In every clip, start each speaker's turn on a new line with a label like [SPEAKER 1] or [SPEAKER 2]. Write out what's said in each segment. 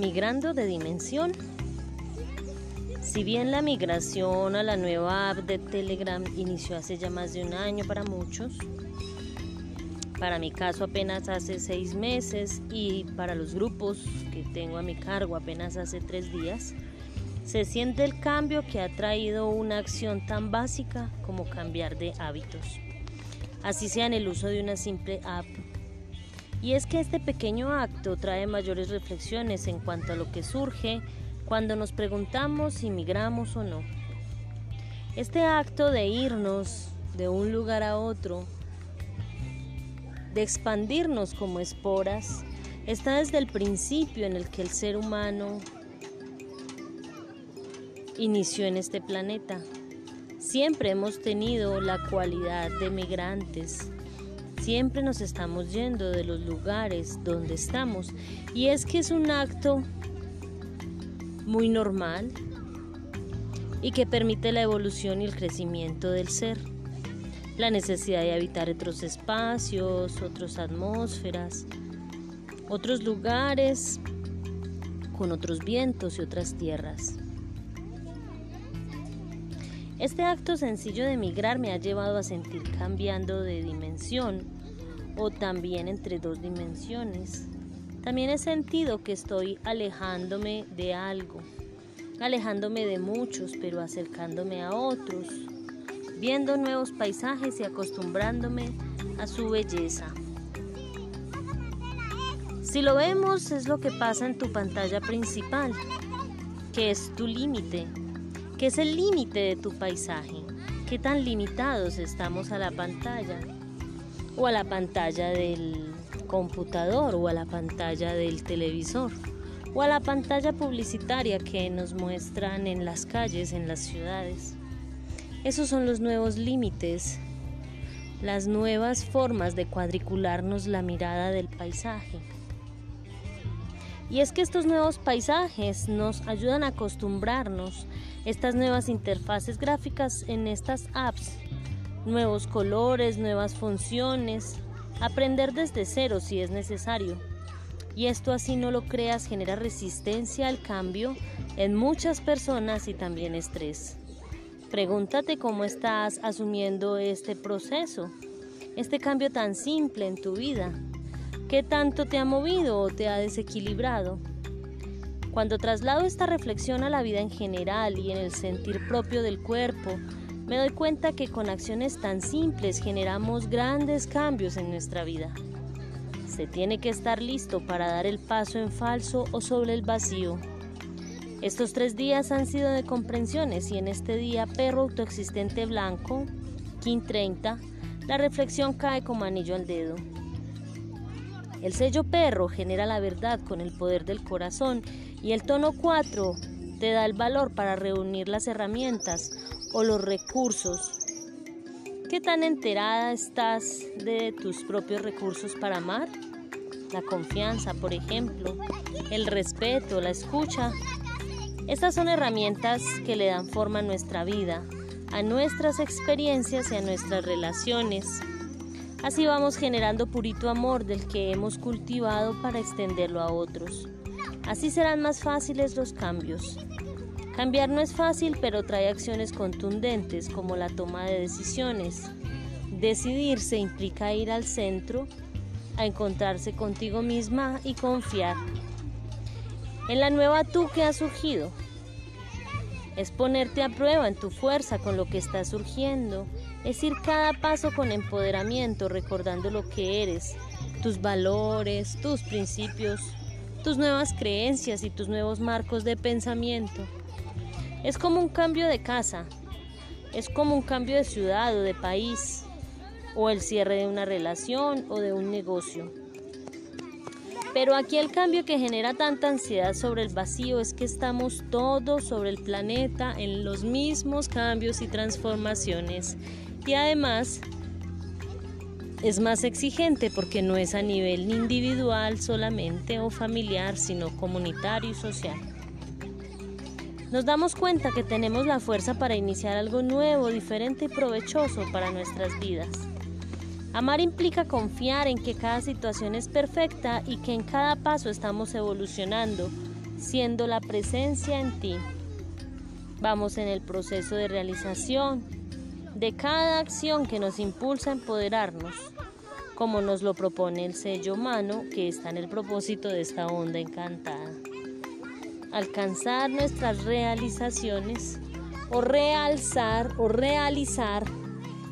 [SPEAKER 1] Migrando de dimensión. Si bien la migración a la nueva app de Telegram inició hace ya más de un año para muchos, para mi caso apenas hace seis meses y para los grupos que tengo a mi cargo apenas hace tres días, se siente el cambio que ha traído una acción tan básica como cambiar de hábitos, así sea en el uso de una simple app. Y es que este pequeño acto trae mayores reflexiones en cuanto a lo que surge cuando nos preguntamos si migramos o no. Este acto de irnos de un lugar a otro, de expandirnos como esporas, está desde el principio en el que el ser humano inició en este planeta. Siempre hemos tenido la cualidad de migrantes. Siempre nos estamos yendo de los lugares donde estamos. Y es que es un acto muy normal y que permite la evolución y el crecimiento del ser. La necesidad de habitar otros espacios, otras atmósferas, otros lugares con otros vientos y otras tierras. Este acto sencillo de migrar me ha llevado a sentir cambiando de dimensión o también entre dos dimensiones. También he sentido que estoy alejándome de algo, alejándome de muchos, pero acercándome a otros, viendo nuevos paisajes y acostumbrándome a su belleza. Si lo vemos es lo que pasa en tu pantalla principal, que es tu límite, que es el límite de tu paisaje. ¿Qué tan limitados estamos a la pantalla? O a la pantalla del computador o a la pantalla del televisor o a la pantalla publicitaria que nos muestran en las calles, en las ciudades. Esos son los nuevos límites, las nuevas formas de cuadricularnos la mirada del paisaje. Y es que estos nuevos paisajes nos ayudan a acostumbrarnos estas nuevas interfaces gráficas en estas apps, nuevos colores, nuevas funciones, aprender desde cero si es necesario. Y esto así no lo creas genera resistencia al cambio en muchas personas y también estrés. Pregúntate cómo estás asumiendo este proceso, este cambio tan simple en tu vida. ¿Qué tanto te ha movido o te ha desequilibrado? Cuando traslado esta reflexión a la vida en general y en el sentir propio del cuerpo, me doy cuenta que con acciones tan simples generamos grandes cambios en nuestra vida. Se tiene que estar listo para dar el paso en falso o sobre el vacío. Estos tres días han sido de comprensiones y en este día perro autoexistente blanco, King 30, la reflexión cae como anillo al dedo. El sello perro genera la verdad con el poder del corazón y el tono 4 te da el valor para reunir las herramientas o los recursos. ¿Qué tan enterada estás de tus propios recursos para amar? La confianza, por ejemplo, el respeto, la escucha. Estas son herramientas que le dan forma a nuestra vida, a nuestras experiencias y a nuestras relaciones. Así vamos generando purito amor del que hemos cultivado para extenderlo a otros. Así serán más fáciles los cambios. Cambiar no es fácil, pero trae acciones contundentes como la toma de decisiones. Decidirse implica ir al centro, a encontrarse contigo misma y confiar. En la nueva tú que ha surgido, es ponerte a prueba en tu fuerza con lo que está surgiendo, es ir cada paso con empoderamiento, recordando lo que eres, tus valores, tus principios, tus nuevas creencias y tus nuevos marcos de pensamiento. Es como un cambio de casa, es como un cambio de ciudad o de país, o el cierre de una relación o de un negocio. Pero aquí el cambio que genera tanta ansiedad sobre el vacío es que estamos todos sobre el planeta en los mismos cambios y transformaciones. Y además es más exigente porque no es a nivel individual solamente o familiar, sino comunitario y social. Nos damos cuenta que tenemos la fuerza para iniciar algo nuevo, diferente y provechoso para nuestras vidas. Amar implica confiar en que cada situación es perfecta y que en cada paso estamos evolucionando, siendo la presencia en ti. Vamos en el proceso de realización de cada acción que nos impulsa a empoderarnos, como nos lo propone el sello humano que está en el propósito de esta onda encantada. Alcanzar nuestras realizaciones o realzar o realizar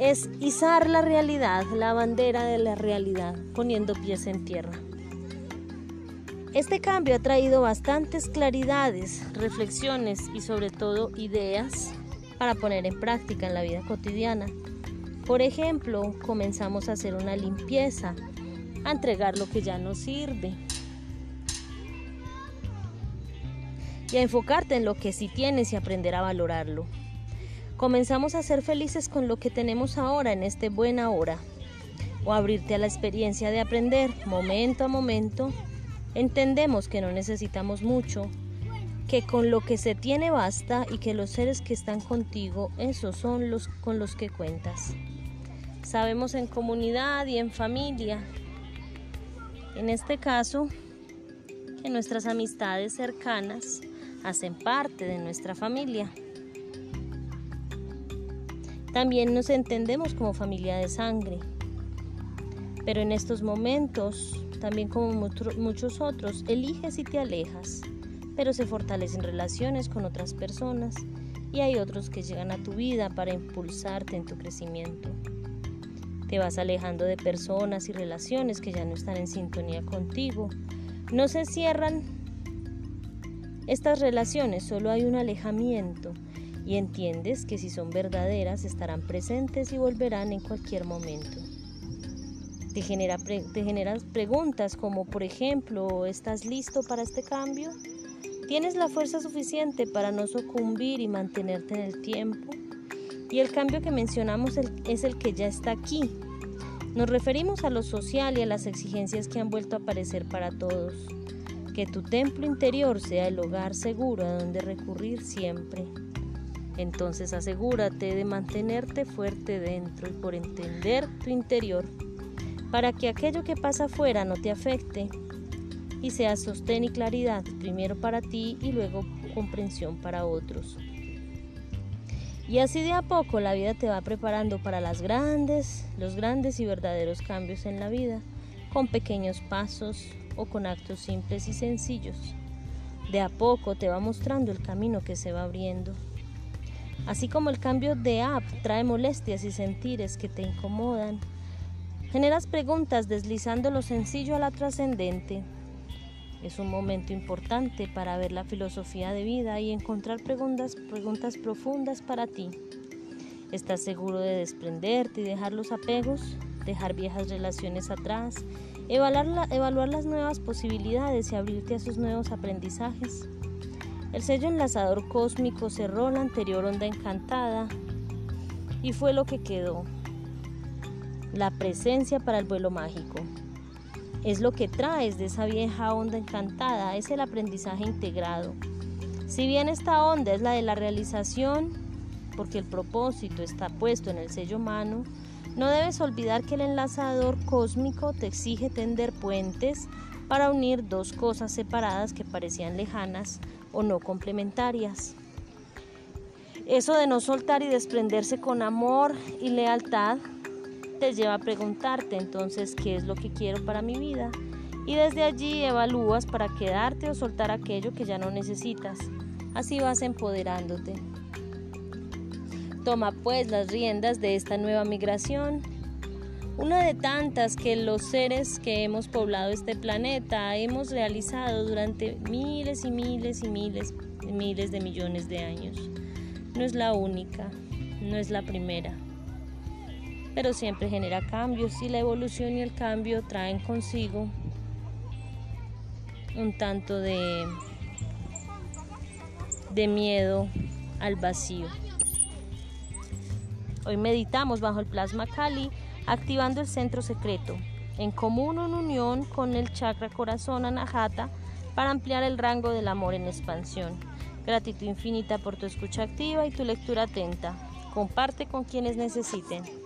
[SPEAKER 1] es izar la realidad, la bandera de la realidad, poniendo pies en tierra. Este cambio ha traído bastantes claridades, reflexiones y sobre todo ideas para poner en práctica en la vida cotidiana. Por ejemplo, comenzamos a hacer una limpieza, a entregar lo que ya no sirve y a enfocarte en lo que sí tienes y aprender a valorarlo. Comenzamos a ser felices con lo que tenemos ahora en este buena hora o abrirte a la experiencia de aprender momento a momento Entendemos que no necesitamos mucho, que con lo que se tiene basta y que los seres que están contigo, esos son los con los que cuentas. Sabemos en comunidad y en familia, en este caso, que nuestras amistades cercanas hacen parte de nuestra familia. También nos entendemos como familia de sangre, pero en estos momentos también como muchos otros, eliges y te alejas, pero se fortalecen relaciones con otras personas y hay otros que llegan a tu vida para impulsarte en tu crecimiento. Te vas alejando de personas y relaciones que ya no están en sintonía contigo. No se cierran estas relaciones, solo hay un alejamiento y entiendes que si son verdaderas estarán presentes y volverán en cualquier momento te, genera te generas preguntas como, por ejemplo, ¿estás listo para este cambio? ¿Tienes la fuerza suficiente para no sucumbir y mantenerte en el tiempo? Y el cambio que mencionamos es el que ya está aquí. Nos referimos a lo social y a las exigencias que han vuelto a aparecer para todos. Que tu templo interior sea el hogar seguro a donde recurrir siempre. Entonces asegúrate de mantenerte fuerte dentro y por entender tu interior para que aquello que pasa afuera no te afecte y sea sostén y claridad primero para ti y luego comprensión para otros. Y así de a poco la vida te va preparando para las grandes, los grandes y verdaderos cambios en la vida, con pequeños pasos o con actos simples y sencillos. De a poco te va mostrando el camino que se va abriendo. Así como el cambio de app trae molestias y sentires que te incomodan, Generas preguntas deslizando lo sencillo a la trascendente. Es un momento importante para ver la filosofía de vida y encontrar preguntas, profundas para ti. ¿Estás seguro de desprenderte y dejar los apegos? ¿Dejar viejas relaciones atrás? Evaluar, evaluar las nuevas posibilidades y abrirte a sus nuevos aprendizajes. El sello enlazador cósmico cerró la anterior onda encantada y fue lo que quedó la presencia para el vuelo mágico. Es lo que traes de esa vieja onda encantada, es el aprendizaje integrado. Si bien esta onda es la de la realización, porque el propósito está puesto en el sello humano, no debes olvidar que el enlazador cósmico te exige tender puentes para unir dos cosas separadas que parecían lejanas o no complementarias. Eso de no soltar y desprenderse con amor y lealtad te lleva a preguntarte entonces qué es lo que quiero para mi vida y desde allí evalúas para quedarte o soltar aquello que ya no necesitas. Así vas empoderándote. Toma pues las riendas de esta nueva migración, una de tantas que los seres que hemos poblado este planeta hemos realizado durante miles y miles y miles y miles de millones de años. No es la única, no es la primera pero siempre genera cambios y la evolución y el cambio traen consigo un tanto de, de miedo al vacío. Hoy meditamos bajo el plasma Kali, activando el centro secreto, en común en unión con el chakra corazón Anahata para ampliar el rango del amor en expansión. Gratitud infinita por tu escucha activa y tu lectura atenta. Comparte con quienes necesiten.